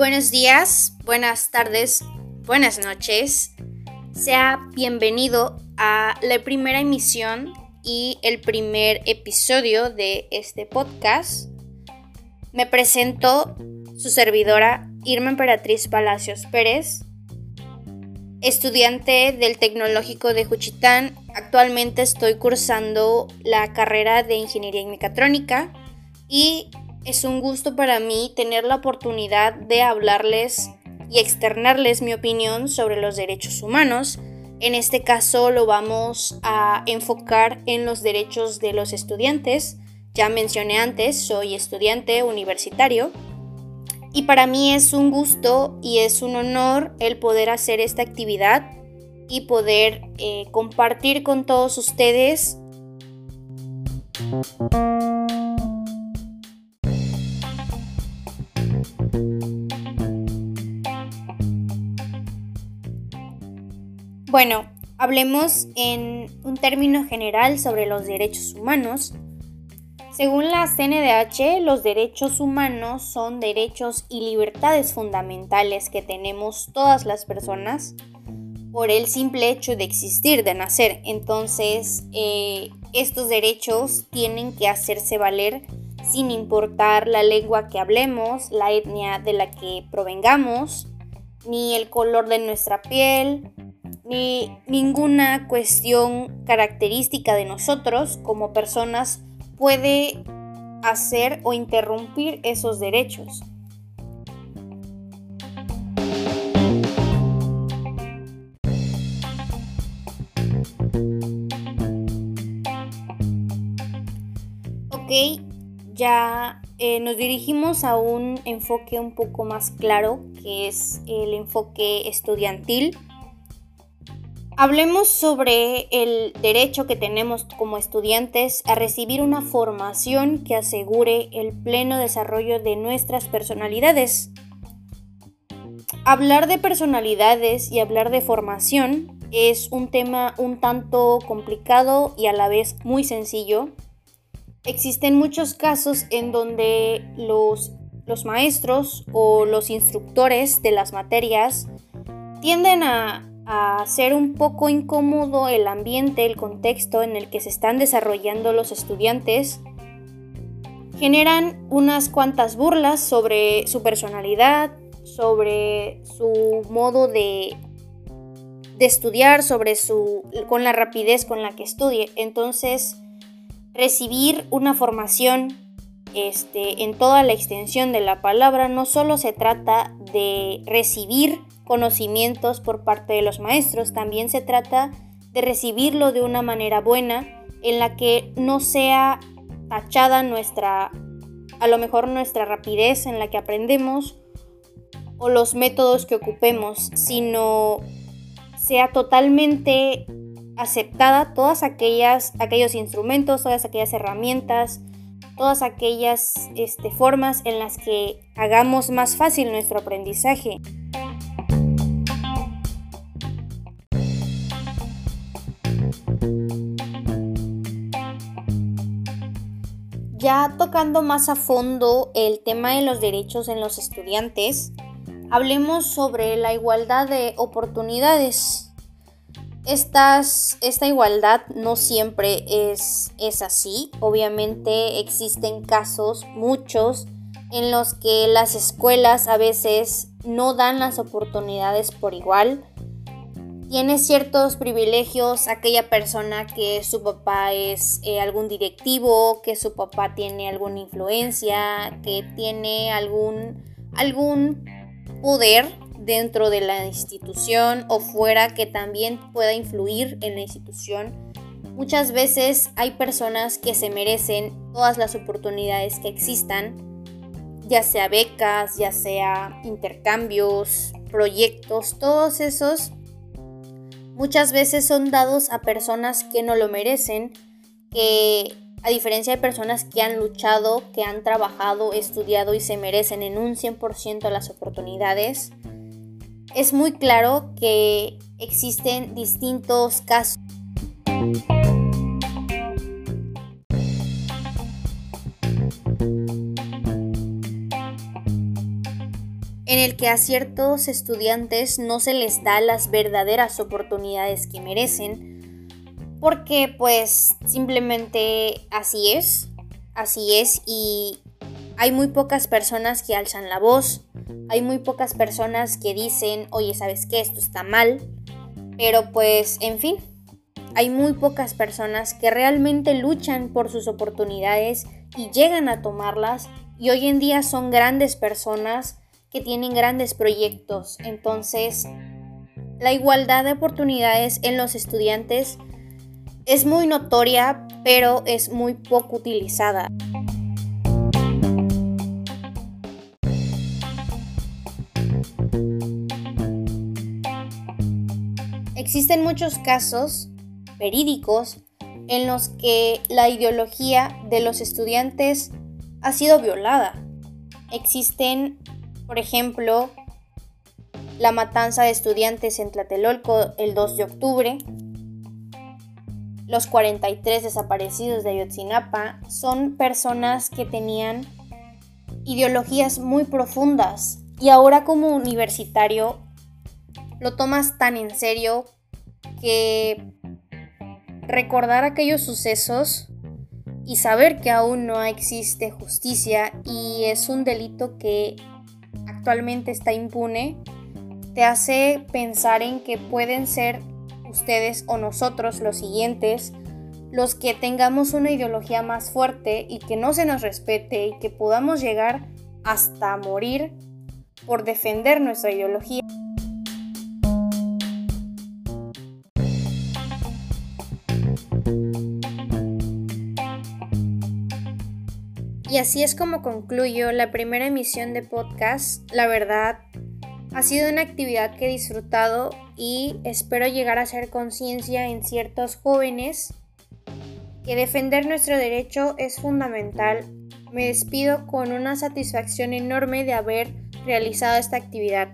Buenos días, buenas tardes, buenas noches. Sea bienvenido a la primera emisión y el primer episodio de este podcast. Me presento su servidora Irma Emperatriz Palacios Pérez, estudiante del Tecnológico de Juchitán. Actualmente estoy cursando la carrera de Ingeniería en Mecatrónica y es un gusto para mí tener la oportunidad de hablarles y externarles mi opinión sobre los derechos humanos. En este caso lo vamos a enfocar en los derechos de los estudiantes. Ya mencioné antes, soy estudiante universitario y para mí es un gusto y es un honor el poder hacer esta actividad y poder eh, compartir con todos ustedes Bueno, hablemos en un término general sobre los derechos humanos. Según la CNDH, los derechos humanos son derechos y libertades fundamentales que tenemos todas las personas por el simple hecho de existir, de nacer. Entonces, eh, estos derechos tienen que hacerse valer sin importar la lengua que hablemos, la etnia de la que provengamos, ni el color de nuestra piel, ni ninguna cuestión característica de nosotros como personas puede hacer o interrumpir esos derechos. Ok, ya eh, nos dirigimos a un enfoque un poco más claro, que es el enfoque estudiantil Hablemos sobre el derecho que tenemos como estudiantes a recibir una formación que asegure el pleno desarrollo de nuestras personalidades. Hablar de personalidades y hablar de formación es un tema un tanto complicado y a la vez muy sencillo. Existen muchos casos en donde los, los maestros o los instructores de las materias tienden a a hacer un poco incómodo el ambiente, el contexto en el que se están desarrollando los estudiantes, generan unas cuantas burlas sobre su personalidad, sobre su modo de, de estudiar, sobre su con la rapidez con la que estudie. Entonces, recibir una formación este, en toda la extensión de la palabra no solo se trata de recibir conocimientos por parte de los maestros, también se trata de recibirlo de una manera buena en la que no sea tachada nuestra, a lo mejor nuestra rapidez en la que aprendemos o los métodos que ocupemos, sino sea totalmente aceptada todas aquellas aquellos instrumentos, todas aquellas herramientas, todas aquellas este, formas en las que hagamos más fácil nuestro aprendizaje. Ya tocando más a fondo el tema de los derechos en los estudiantes, hablemos sobre la igualdad de oportunidades. Esta igualdad no siempre es, así. Obviamente existen casos, muchos, en los que las escuelas a veces no dan las oportunidades por igual tiene ciertos privilegios aquella persona que su papá es eh, algún directivo, que su papá tiene alguna influencia, que tiene algún, algún poder dentro de la institución o fuera que también pueda influir en la institución. Muchas veces hay personas que se merecen todas las oportunidades que existan, ya sea becas, ya sea intercambios, proyectos, todos esos muchas veces son dados a personas que no lo merecen, que a diferencia de personas que han luchado, que han trabajado, estudiado y se merecen en un 100% las oportunidades, es muy claro que existen distintos casos. en el que a ciertos estudiantes no se les da las verdaderas oportunidades que merecen, porque pues simplemente así es, así es y hay muy pocas personas que alzan la voz, hay muy pocas personas que dicen, oye, ¿sabes qué? Esto está mal, pero pues, en fin, hay muy pocas personas que realmente luchan por sus oportunidades y llegan a tomarlas y hoy en día son grandes personas que tienen grandes proyectos. Entonces, la igualdad de oportunidades en los estudiantes es muy notoria, pero es muy poco utilizada. Existen muchos casos verídicos en los que la ideología de los estudiantes ha sido violada. Existen por ejemplo, la matanza de estudiantes en Tlatelolco el 2 de octubre, los 43 desaparecidos de Ayotzinapa son personas que tenían ideologías muy profundas y ahora como universitario lo tomas tan en serio que recordar aquellos sucesos y saber que aún no existe justicia y es un delito que actualmente está impune, te hace pensar en que pueden ser ustedes o nosotros los siguientes los que tengamos una ideología más fuerte y que no se nos respete y que podamos llegar hasta morir por defender nuestra ideología. Y así es como concluyo la primera emisión de podcast. La verdad, ha sido una actividad que he disfrutado y espero llegar a hacer conciencia en ciertos jóvenes que defender nuestro derecho es fundamental. Me despido con una satisfacción enorme de haber realizado esta actividad.